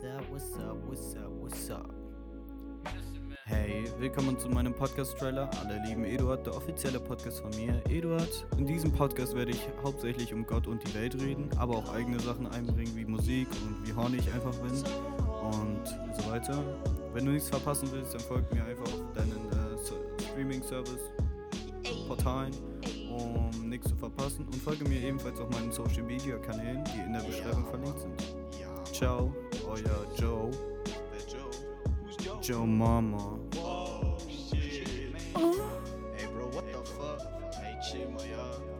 What's up, what's up, what's up, what's up? Hey, willkommen zu meinem Podcast-Trailer. Alle lieben Eduard, der offizielle Podcast von mir. Eduard, in diesem Podcast werde ich hauptsächlich um Gott und die Welt reden, aber auch eigene Sachen einbringen, wie Musik und wie horny ich einfach bin und so weiter. Wenn du nichts verpassen willst, dann folg mir einfach auf deinen äh, Streaming-Service, Portalen, um nichts zu verpassen. Und folge mir ebenfalls auf meinen Social-Media-Kanälen, die in der Beschreibung verlinkt sind. Ja, Ciao, euer Joe. der Joe. Who's Joe? Joe Mama. Oh, shit. Oh. Hey, bro, what the fuck? Hey, chill, my y'all.